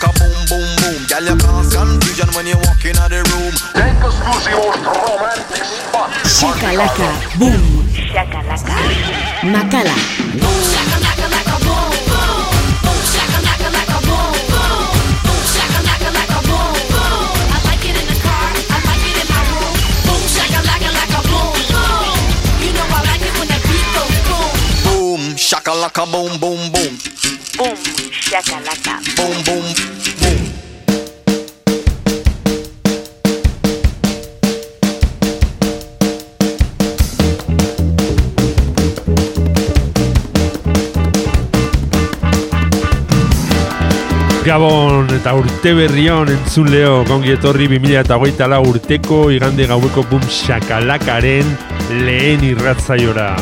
boom boom Shakalaka, boom. Shakalaka. makala Boom, shakalaka, boom, boom. Boom, shakalaka, boom, boom. Boom, shakalaka, boom, boom. I like it in the car. I like it in my room. Boom, shakalaka, boom, boom. You know I like it when beat goes boom. Boom, shakalaka, boom, boom, boom. Boom, shakalaka. Boom, boom. Gabon eta urte berrion entzun leo gongi etorri 2008 lau urteko igande gaueko bum shakalakaren lehen irratzaiora.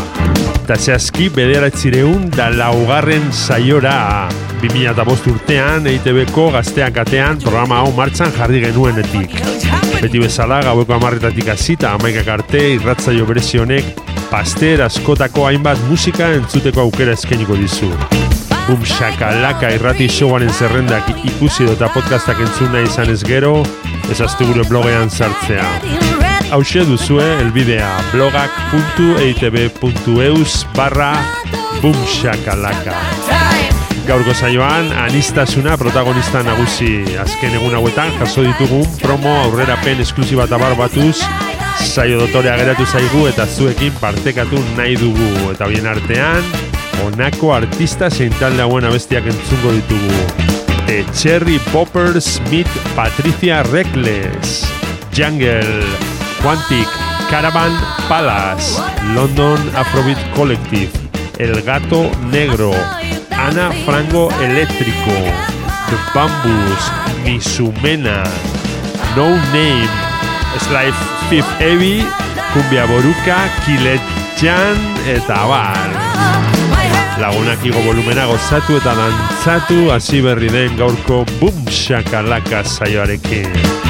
Eta zehazki bederatzireun da laugarren saiora 2005 urtean EITB-ko gazteak atean programa hau martxan jarri genuenetik. Beti bezala gaueko amarretatik hasita amaikak arte irratzaio berezi honek paster askotako hainbat musika entzuteko aukera eskainiko dizu. Bum shakalaka irrati showaren zerrendak ikusi eta podcastak entzun nahi izan ez gero, ezaztu gure blogean sartzea. Hauxe duzue, elbidea blogak.eitb.eus barra bum shakalaka. Gaurko saioan, anistasuna protagonista nagusi azken egun hauetan jaso ditugun promo aurrerapen esklusiba eta batuz saio dotorea geratu zaigu eta zuekin partekatu nahi dugu eta bien artean honako artista zein talde hauen abestiak entzungo ditugu The Cherry Poppers meet Patricia Reckless Jungle Quantic Caravan Palace London Afrobeat Collective El Gato Negro Ana Frango Eléctrico The Bambus Misumena No Name Slife Fifth Heavy Cumbia Boruka Kilet Jan eta Lagunak igo volumena gozatu eta dantzatu hasi berri den gaurko Boom Shakalaka saioarekin.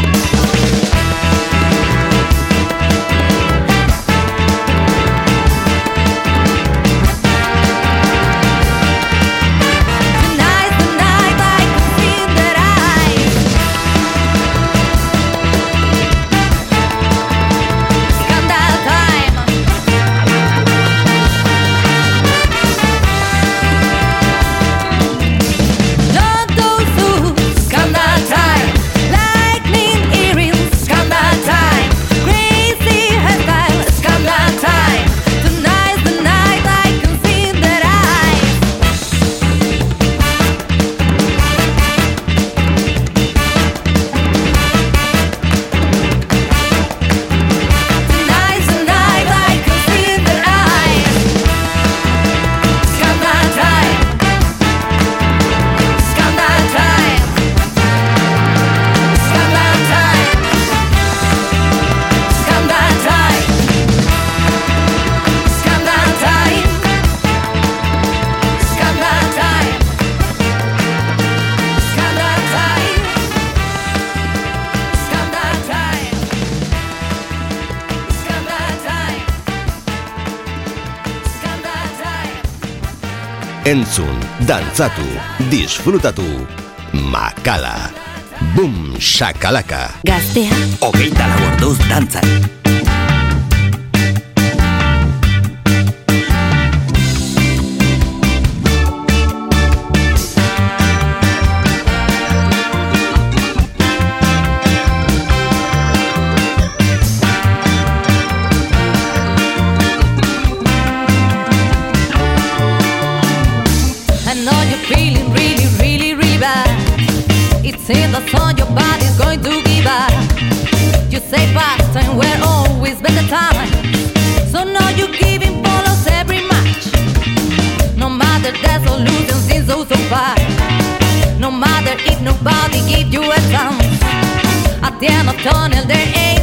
Entzun, dantzatu, disfrutatu, makala. Boom, shakalaka. Gaztea. Hogeita lau orduz dantzan. give you a chance Att det är nåt tunnel, det är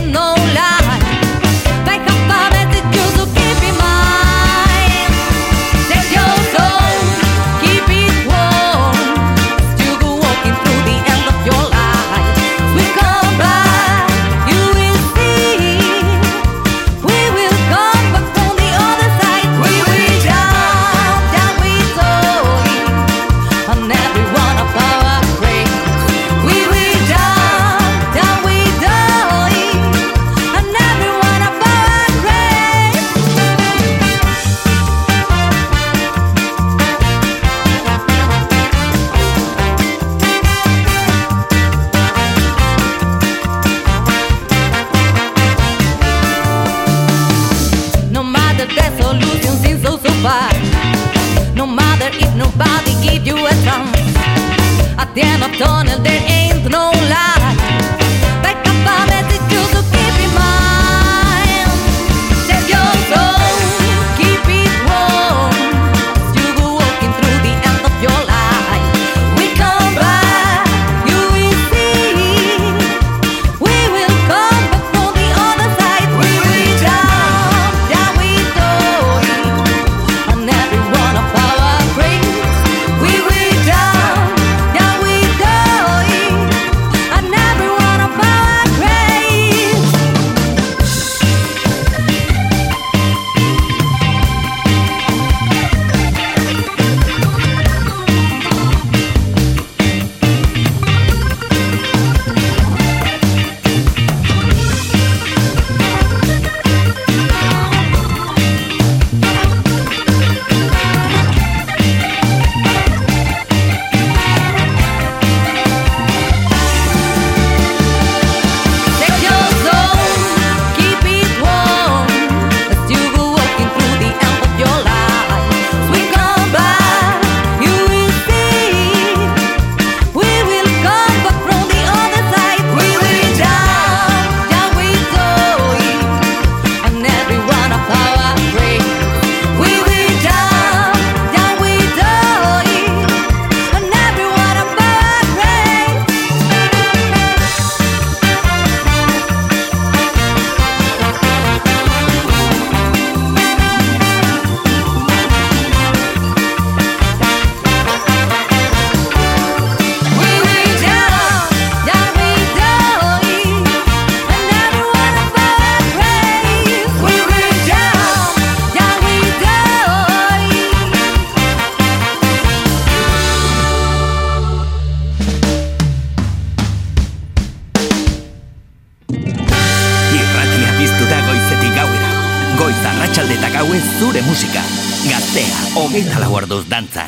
dantza.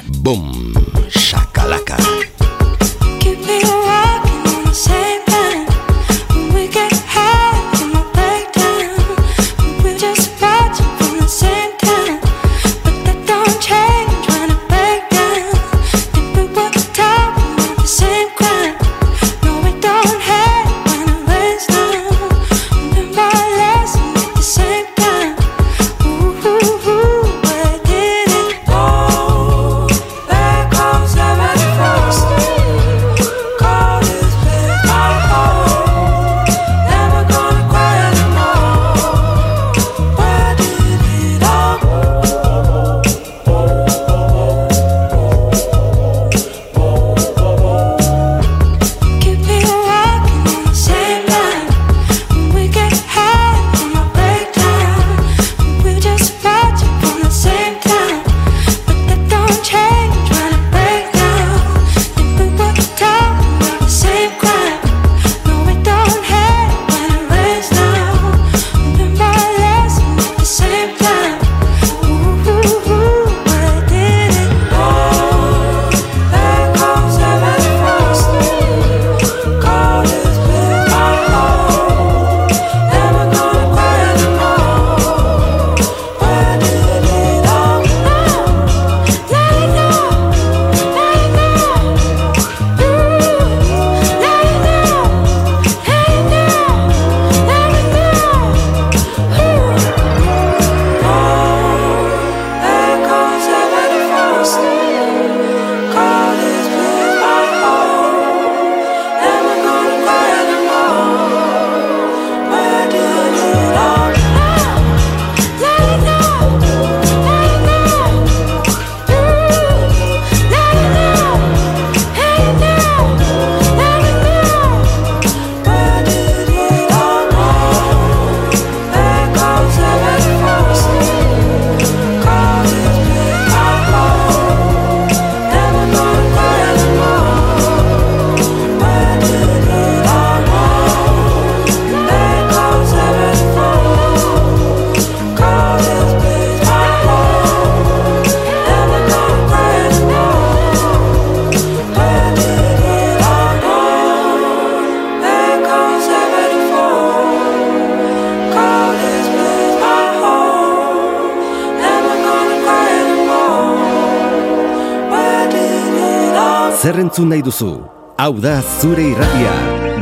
Entzun nahi duzu? Hau da zure irratia.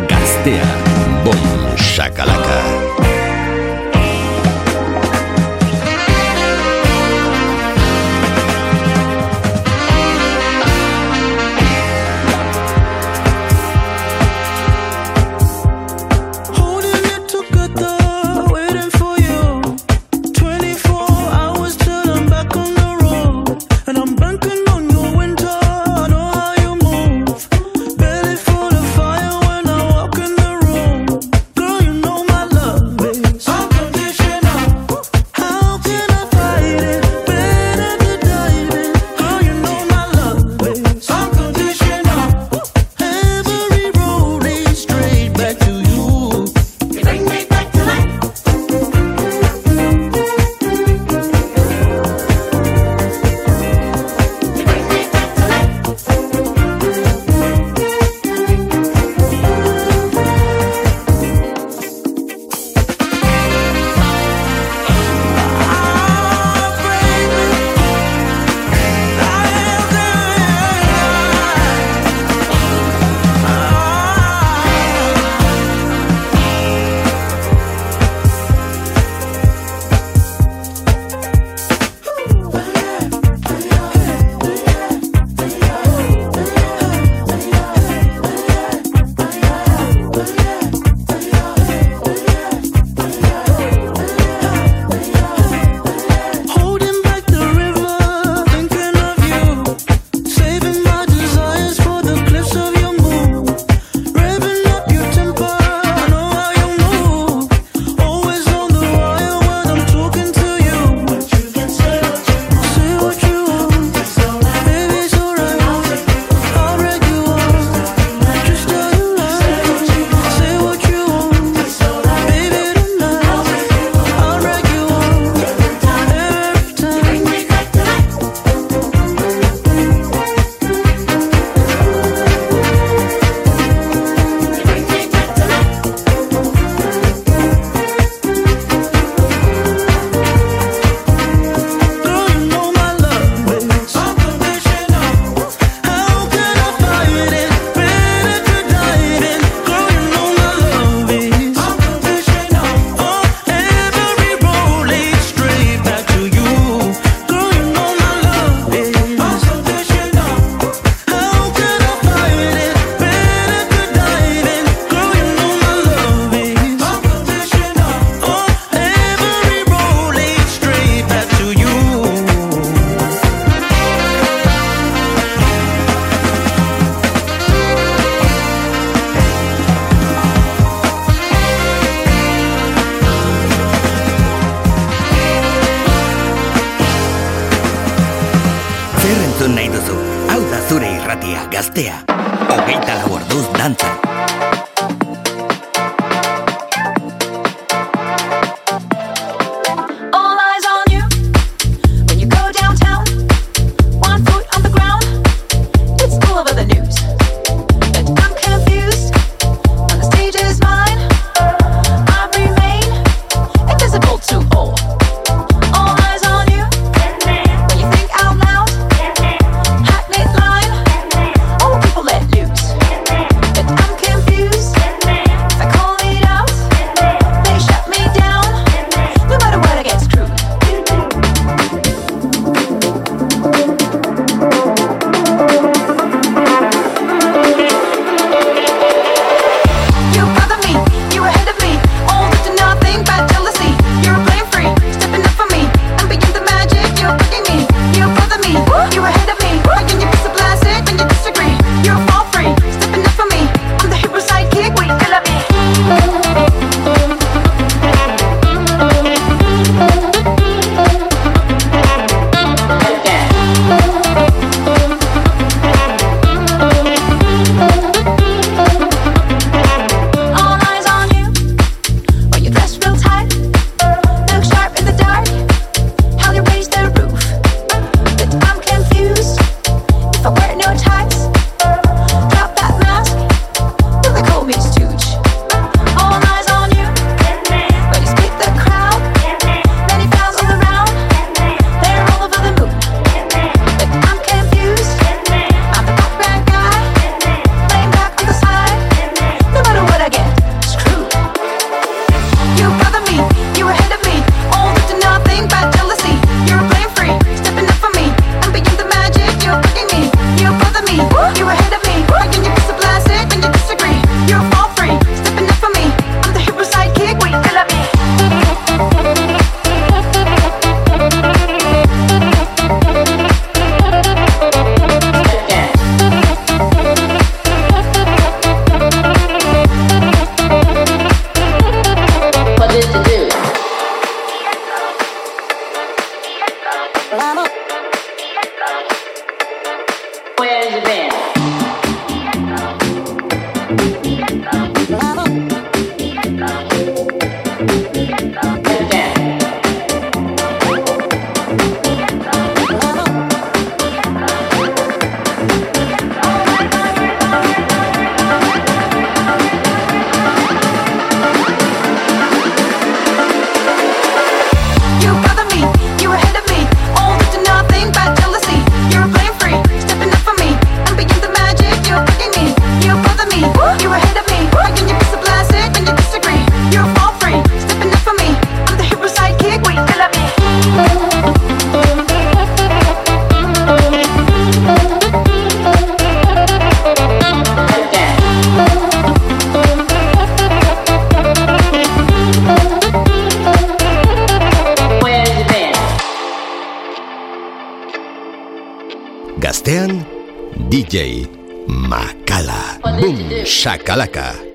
Gaztea. Calaca.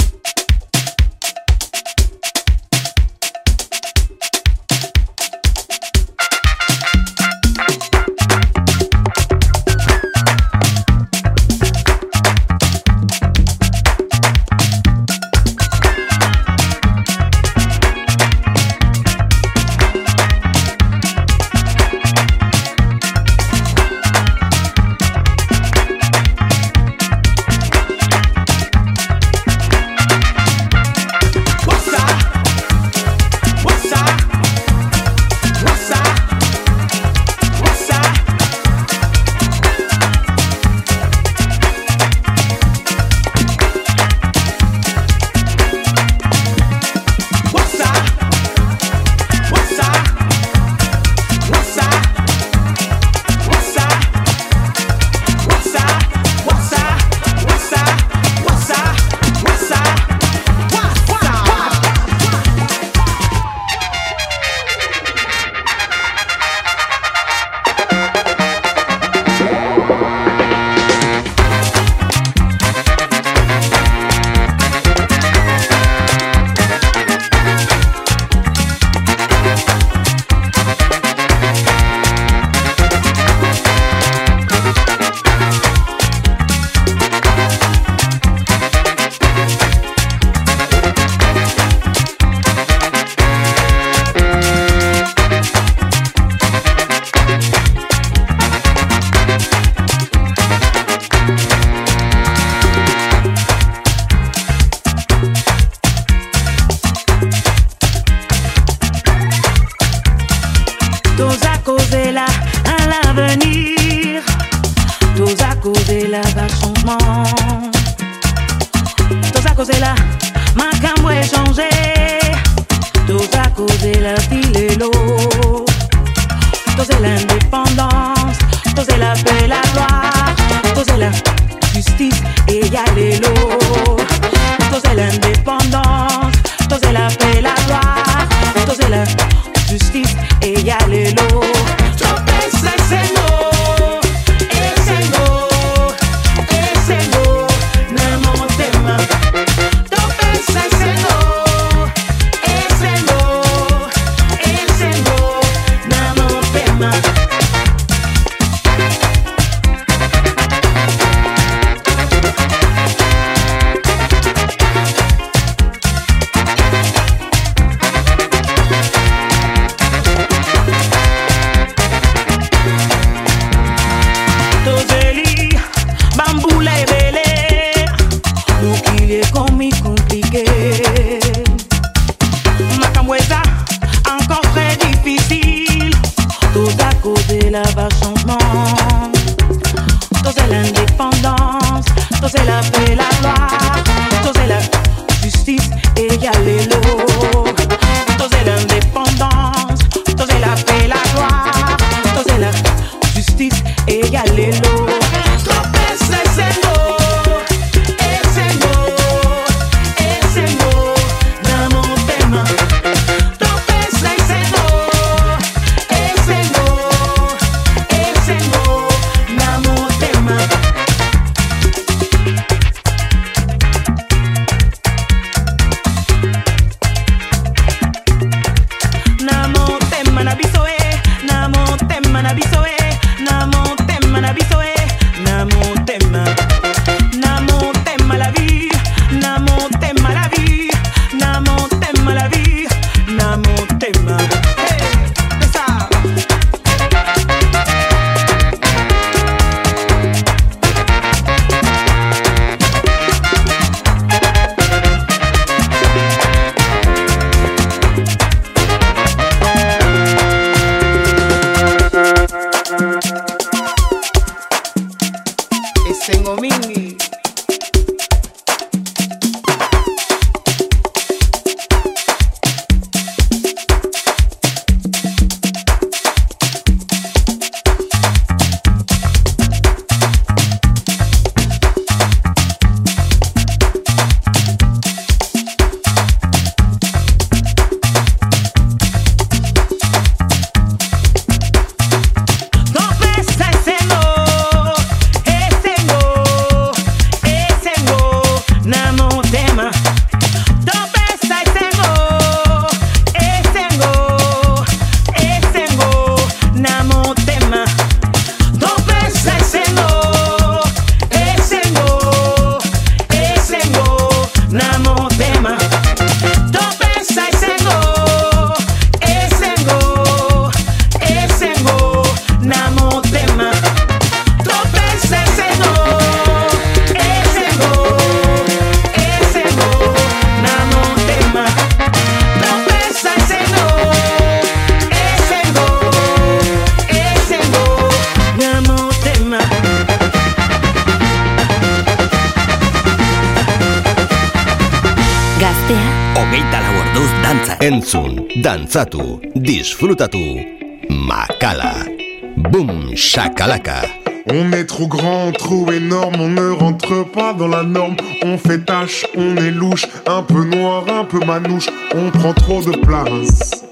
On est trop grand, trop énorme, on ne rentre pas dans la norme. On fait tâche, on est louche, un peu noir, un peu manouche, on prend trop de place.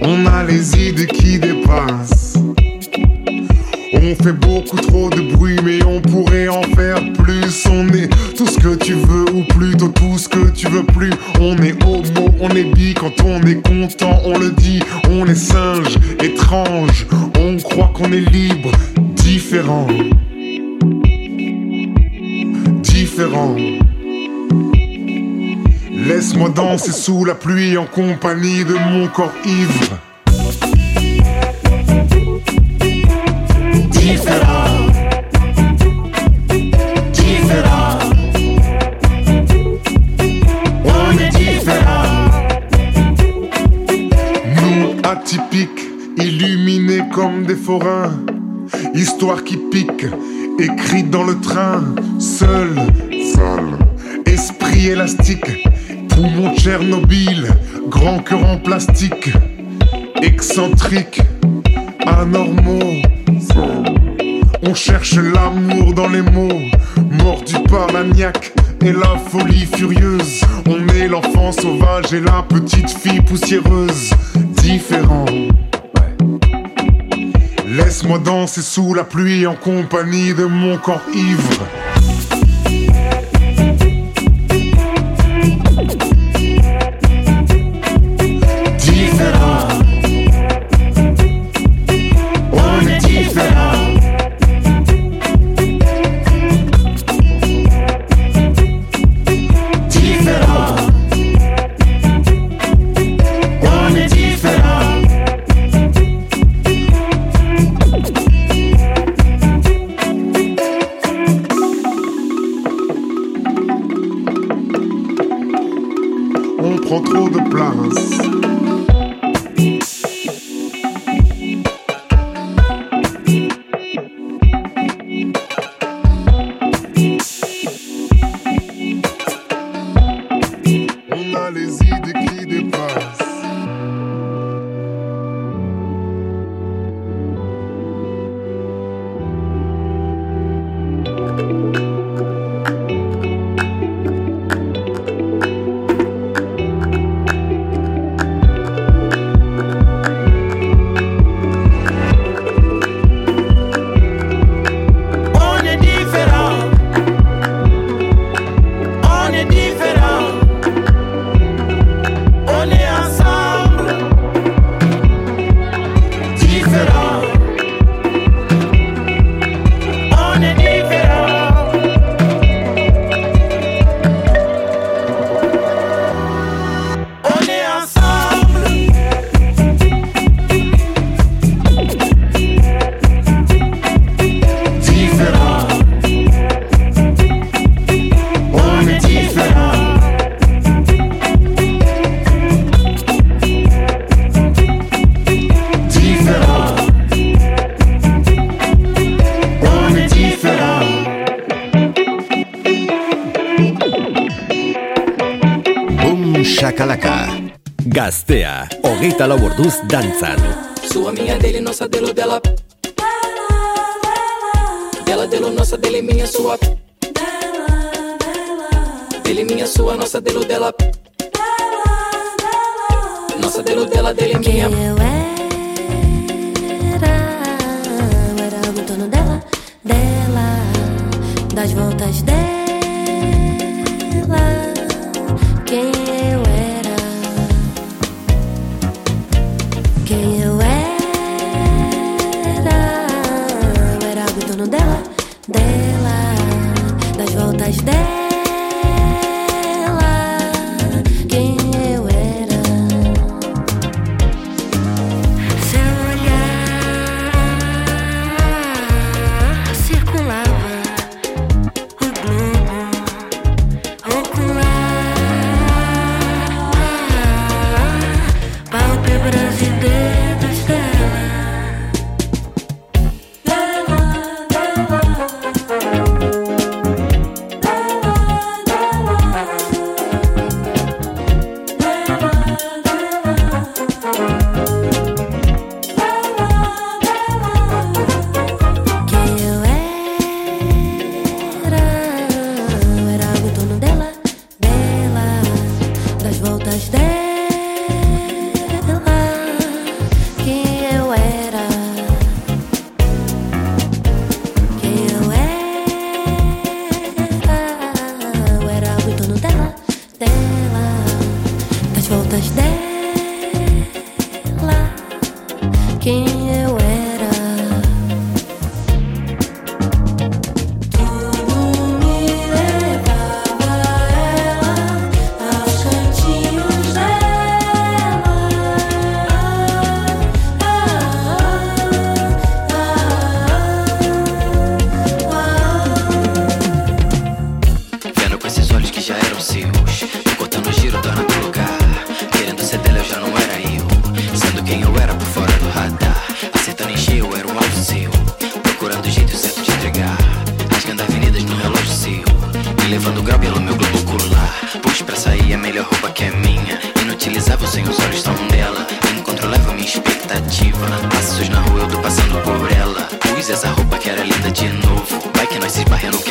On a les idées qui dépassent. sous la pluie en compagnie de mon corps ivre. Différent. Différent. On est. Nous atypiques, illuminés comme des forains. Histoire qui pique, écrite dans le train, seul, seul, esprit élastique Poumon Tchernobyl, grand cœur en plastique, excentrique, anormaux. On cherche l'amour dans les mots, mordu par maniaque et la folie furieuse. On est l'enfant sauvage et la petite fille poussiéreuse, différent. Laisse-moi danser sous la pluie en compagnie de mon corps ivre.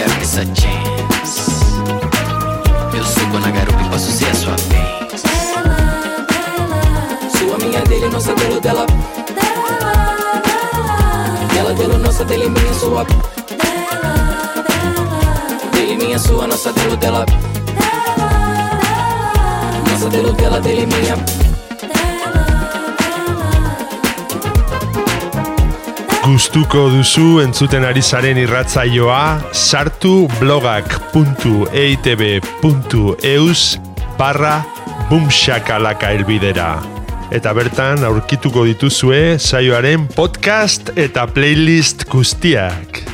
Não quero essa chance. Eu subo na garupa e posso ser a sua vez. Sua, minha dele, nossa dele, dela. Dela, dele, nossa dele, minha, sua. Dele, minha, sua, nossa dele, dela. Nossa dele, dela, dele, minha. Gustuko duzu entzuten ari zaren irratzaioa sartu blogak.eitb.eus barra bumxakalaka elbidera. Eta bertan aurkituko dituzue saioaren podcast eta playlist guztiak.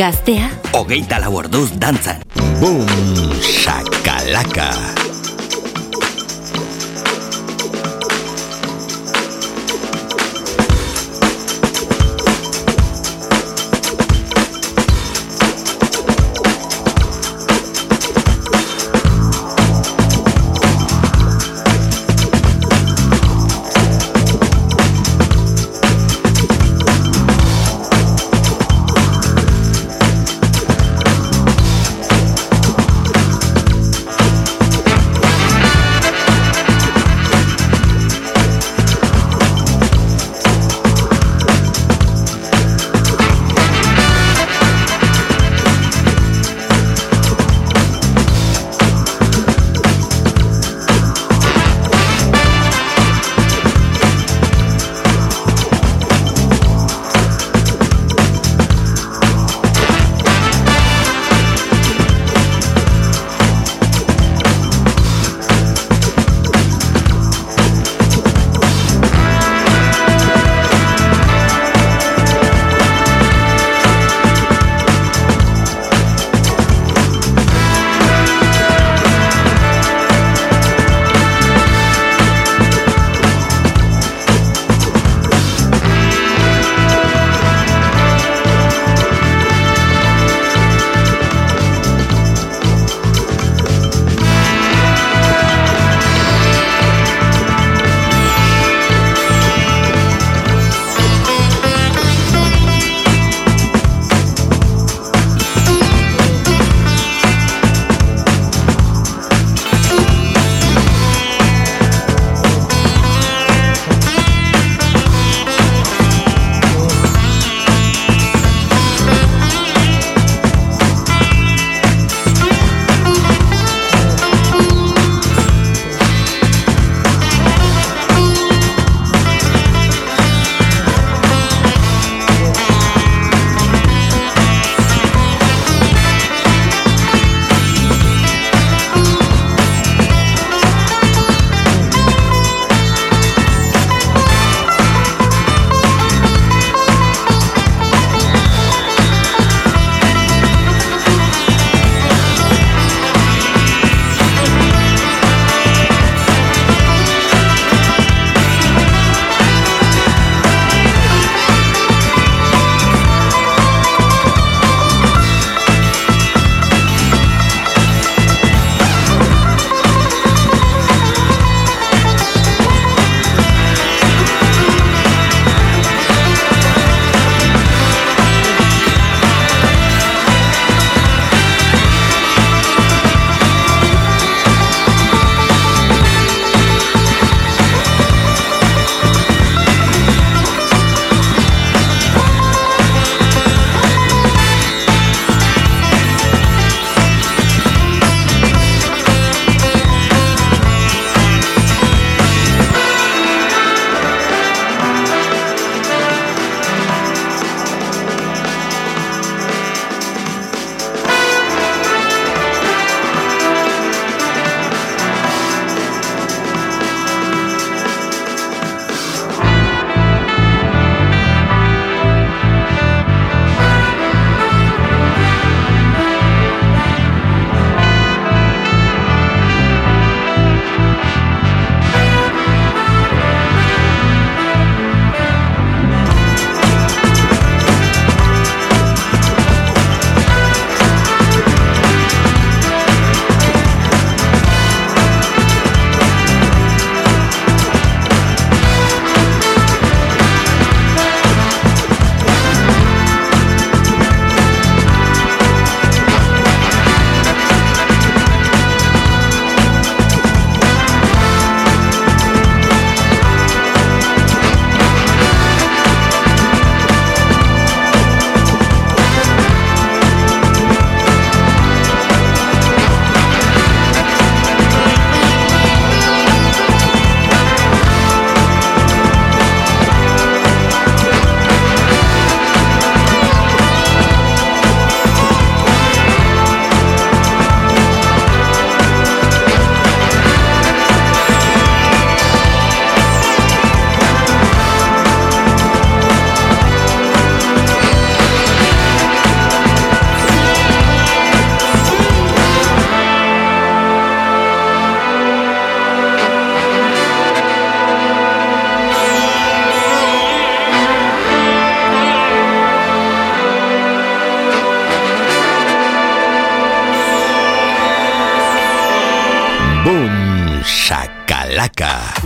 Gaztea Hogeita lau orduz dantzan. Boom, shakalaka.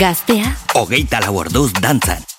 Gaztea. Hogeita lau orduz dantzan.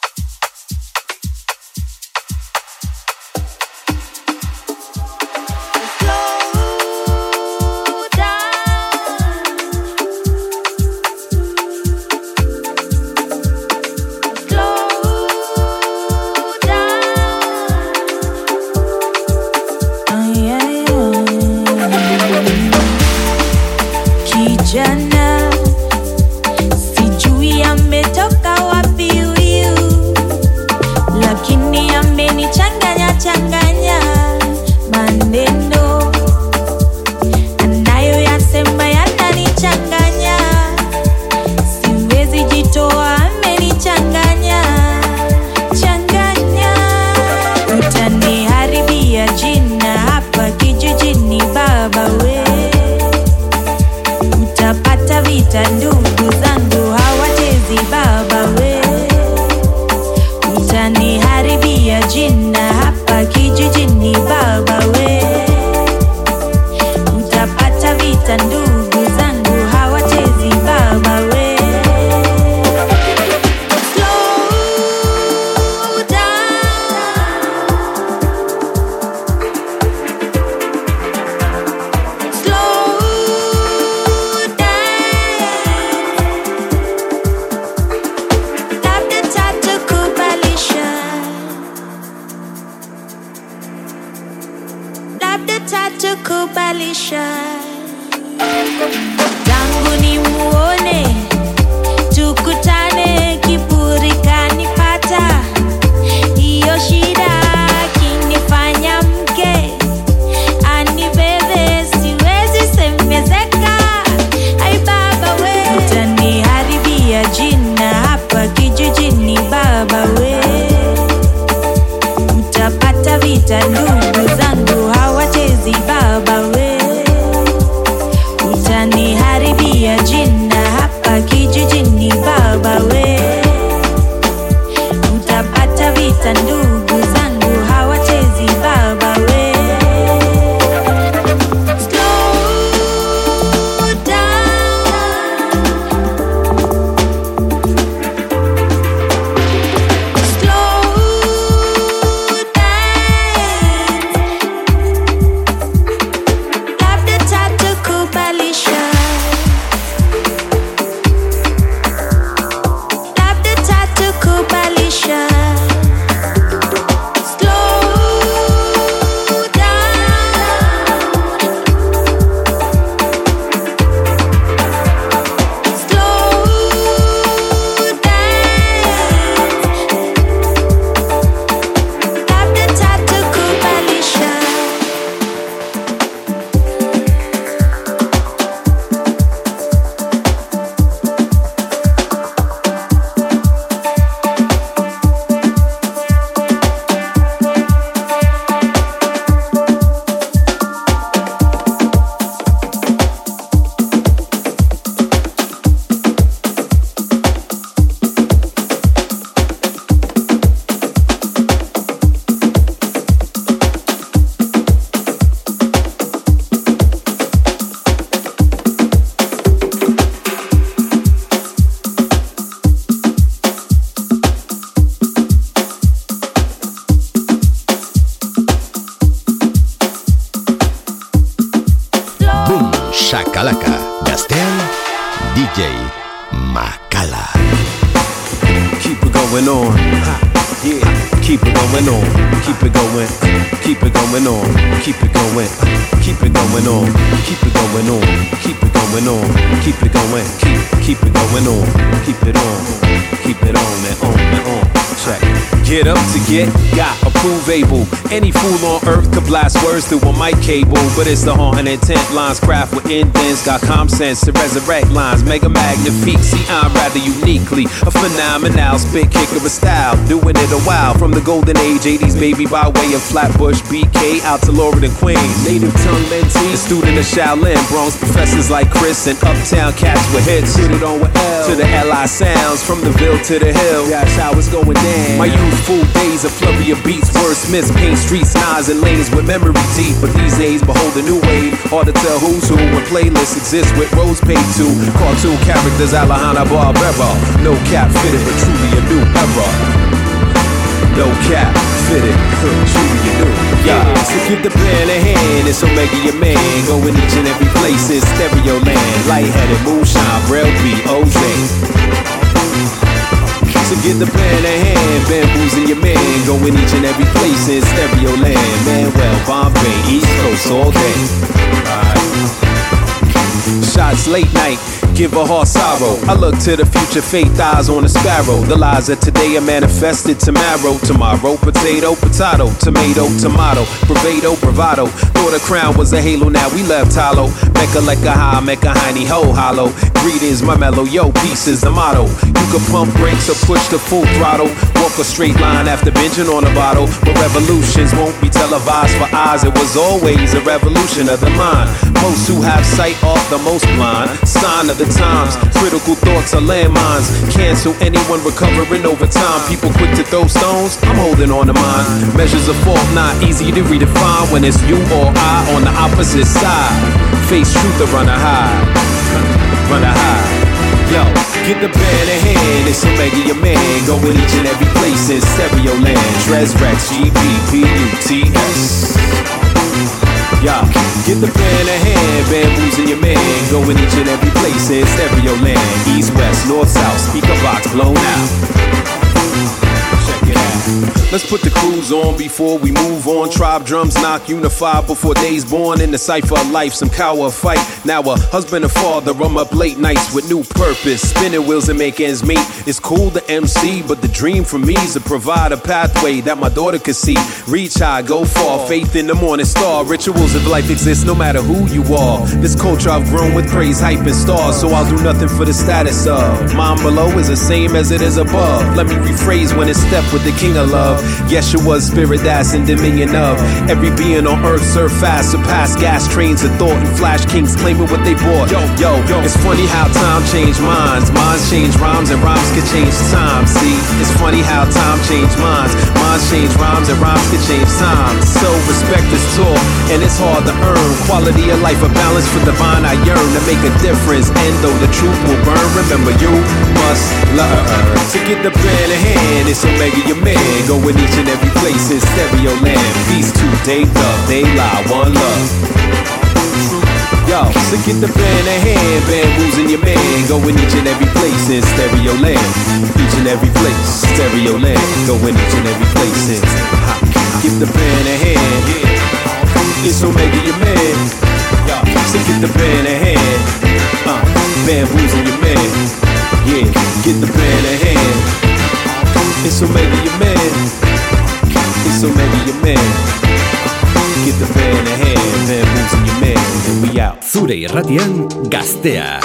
But it's the haunting intent lines craft with indents. Got com sense to resurrect lines. Mega magnifique. See, I'm rather uniquely a phenomenal spit kicker of a style. Doing it a while from the golden age 80s baby by way of Flatbush BK out to Laurel and Queens. Native tongue mentee, student of Shaolin. Bronx professors like Chris and uptown cats with hits. Put it on with L to the LI sounds from the Ville to the hill. That's how it's going down. My youth Youthful days, a flurry of beats, wordsmiths, paint streets, knives, and lanes with memory deep. But these days, behold a new wave. Hard to tell who's who when playlists exist with roles paid to. Cartoon characters, Alejandra Barbera. No cap fitted, but truly a new era. No cap fitted, truly a new yeah. So give the pen a hand, it's Omega your man. Going each and every place it's stereo land. Lightheaded moonshine, Braille beat, OJ. So get the plan a hand, bamboozing your man. Going each and every place in stereo land. Manuel, Bombay, East Coast all day. Shots late night, give a heart sorrow. I look to the future, faith eyes on a sparrow. The lies of today are manifested tomorrow. Tomorrow, potato, potato, tomato, tomato, bravado, bravado. Thought the crown was a halo, now we left hollow. Mecca like a high, Mecca hiney ho hollow. Greetings, my mellow, yo, peace is the motto. Can pump brakes or push the full throttle. Walk a straight line after binging on a bottle. But revolutions won't be televised for eyes. It was always a revolution of the mind. Most who have sight are the most blind. Sign of the times. Critical thoughts are landmines. Cancel anyone recovering over time. People quick to throw stones. I'm holding on to mine. Measures of fault not easy to redefine when it's you or I on the opposite side. Face truth or run a high. Run a high. Yo, get the band in hand, it's Omega your man. Going each and every place in stereo land. Trez Rex, GBPUTS. Yo, get the band in hand, bamboozing your man. Going each and every place in stereo land. East, west, north, south, speaker box blown out. Check it out. Let's put the cruise on before we move on. Tribe drums knock unified before days born. In the cipher of life, some cower fight. Now a husband and father, I'm up late nights with new purpose. Spinning wheels and make ends meet. It's cool to MC, but the dream for me is to provide a pathway that my daughter could see. Reach high, go far. Faith in the morning star. Rituals of life exist no matter who you are. This culture I've grown with praise, hype, and stars. So I'll do nothing for the status of. Mine below is the same as it is above. Let me rephrase when it's step with the king of love. Yeshua's spirit that's in dominion of. Every being on earth serve fast, surpass gas trains of thought and flash kings claiming what they bought. Yo, yo, yo. It's funny how time changed minds. Minds change rhymes and rhymes can change time. See, it's funny how time changed minds. Minds change rhymes and rhymes can change time. So respect is taught and it's hard to earn. Quality of life, a balance for divine I yearn to make a difference. And though the truth will burn, remember you must learn. To get the pen in hand, it's Omega your man. Going each and every place in stereo land. Peace to Dave Love, they lie, one love. Yo, so get the pen in hand, bamboozing your man. Going each and every place in stereo land. Each and every place, stereo land. Going each and every place in. Get the pen in hand. It's Omega your man. Yo, so get the pen in hand. Uh, bamboozing your man. Yeah, get the pen in hand. It's Omega your man. It's maybe your man. Get the pen in hand, bamboozing your man, and we out. Zure irratian gaztea.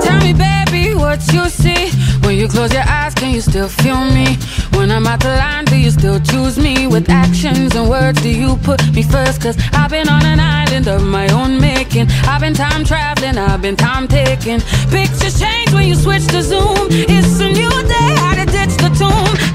Tell me, baby, what you see when you close your eyes. Can you still feel me? When I'm out the line, do you still choose me with actions and words? Do you put me first? Cause I've been on an island of my own making. I've been time traveling, I've been time taking. Pictures change when you switch to Zoom. It's a new day, how to ditch the tomb.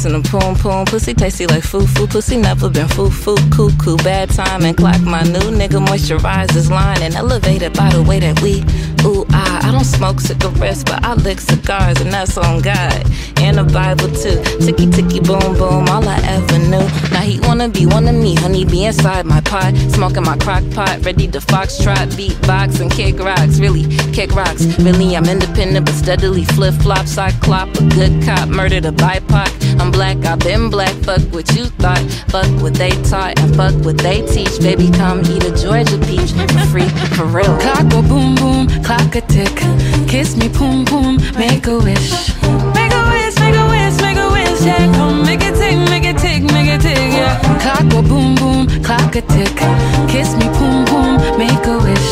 Kissing the poom poom. Pussy tasty like foo foo. Pussy never been foo foo. Cuckoo. Bad time and clock. My new nigga moisturizes line and elevated by the way that we. Ooh, ah, I don't smoke cigarettes, but I lick cigars, and that's on God. And the Bible too. Ticky ticky boom boom, all I ever knew. Now he wanna be one of me, honey, be inside my pot. Smoking my crock pot, ready to foxtrot, beatbox, and kick rocks. Really, kick rocks. Really, I'm independent, but steadily flip flops. I clop a good cop, murdered a BIPOC. I'm black, I've been black, fuck what you thought. Fuck what they taught and fuck what they teach. Baby, come eat a Georgia peach for free, for real. Clock go boom boom, clock a tick. Kiss me, boom boom, make a wish. Make a wish, make a wish, make a wish. Yeah, come make it tick, make it tick, make it tick. Yeah. Clock go boom boom, clock a tick. Kiss me, boom boom, make a wish.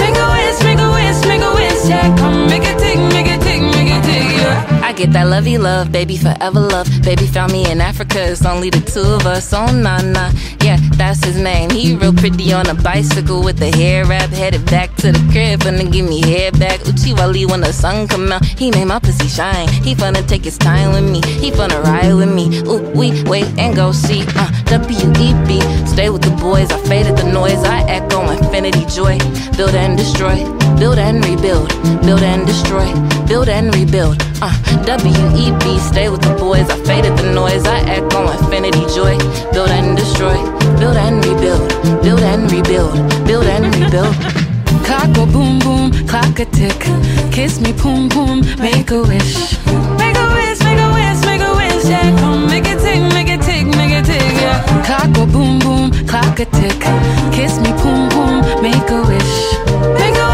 Make a wish, make a wish, make a wish. Yeah, come make it tick, make it tick, make it tick. Yeah. I get that lovey love, baby, forever love. Baby found me in Africa, it's only the two of us. Oh, nah, nah, yeah, that's his name. He real pretty on a bicycle with the hair wrap, headed back to the crib, finna give me hair back. Uchiwali when the sun come out, he made my pussy shine. He finna take his time with me, he finna ride with me. Ooh, we wait and go see, uh, W-E-B. Stay with the boys, I faded the noise, I echo infinity joy. Build and destroy, build and rebuild, build and destroy, build and rebuild. Uh, W-E-B, stay with the boys. I faded the noise, I echo infinity joy. Build and destroy, build and rebuild, build and rebuild, build and rebuild. Clock go boom boom, clock a tick. Kiss me, boom boom, make a wish. Make a wish, make a wish, make a wish. Yeah, come make it tick, make it tick, make it tick. Yeah. Clock go boom boom, clock a tick. Kiss me, boom boom, make a wish. Make a wish,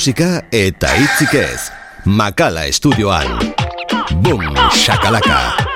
musika eta hitzik ez. Makala estudioan. Boom, shakalaka.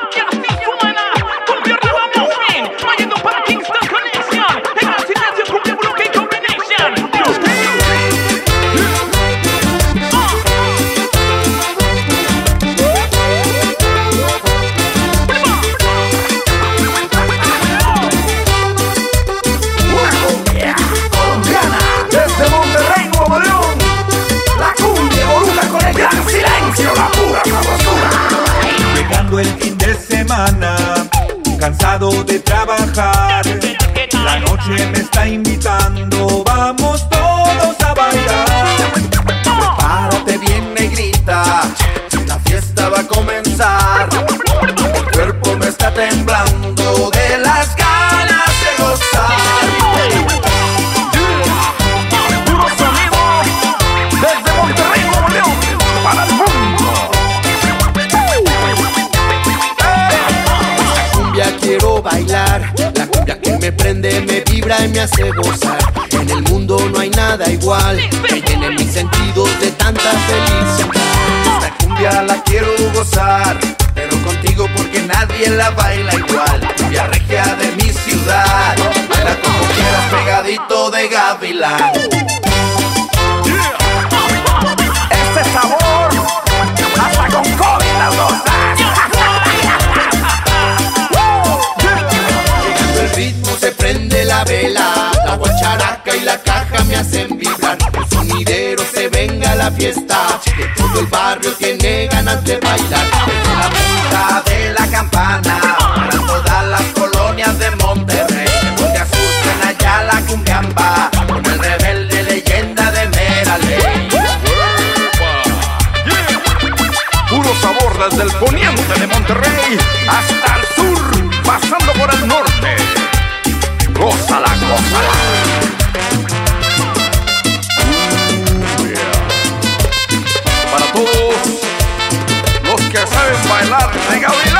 desde el poniente de Monterrey hasta el sur, pasando por el norte. Gózala, gózala. Uh, yeah. Para todos los que saben bailar, regalen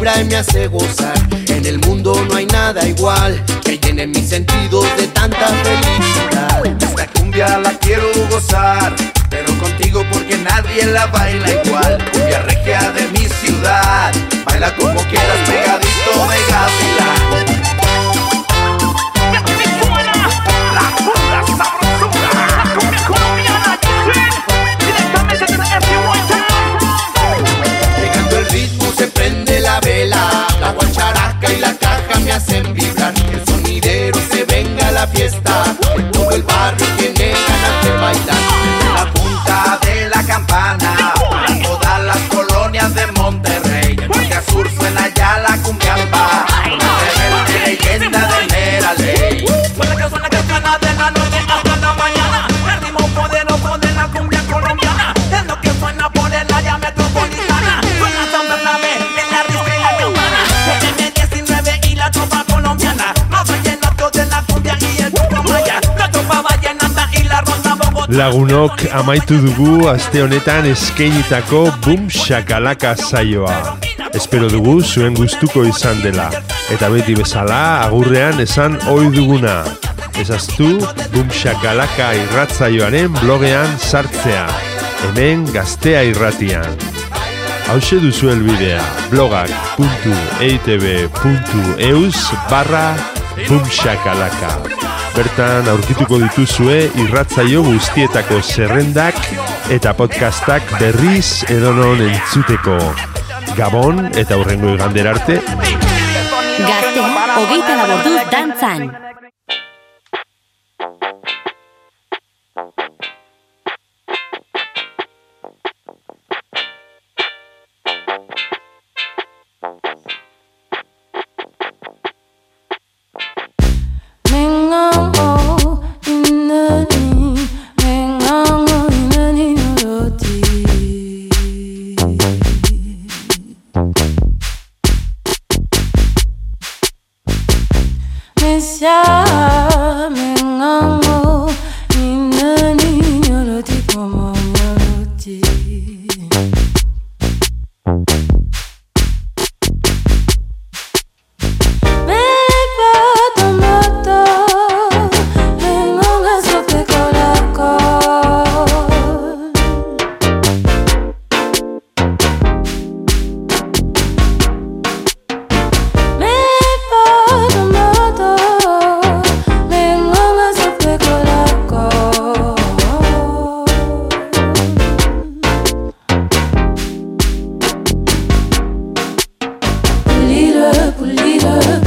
vibra y me hace gozar. En el mundo no hay nada igual que llene mis sentidos de tanta felicidad. Esta cumbia la quiero gozar, pero contigo porque nadie la baila igual. Cumbia regia de mi ciudad, baila como quieras pegadito de gavilán. Lagunok amaitu dugu aste honetan eskeinitako Bum Shakalaka zaioa. Espero dugu zuen gustuko izan dela. Eta beti bezala agurrean esan ohi duguna. Ezaztu Bum Shakalaka irratzaioaren blogean sartzea. Hemen gaztea irratian. Hauxe duzu elbidea blogak.eitb.eus barra Bum Shakalaka. Bertan aurkituko dituzue irratzaio guztietako zerrendak eta podcastak berriz edonon entzuteko. Gabon eta hurrengo igander arte. Gazte, hogeita laborduz dantzan. Love.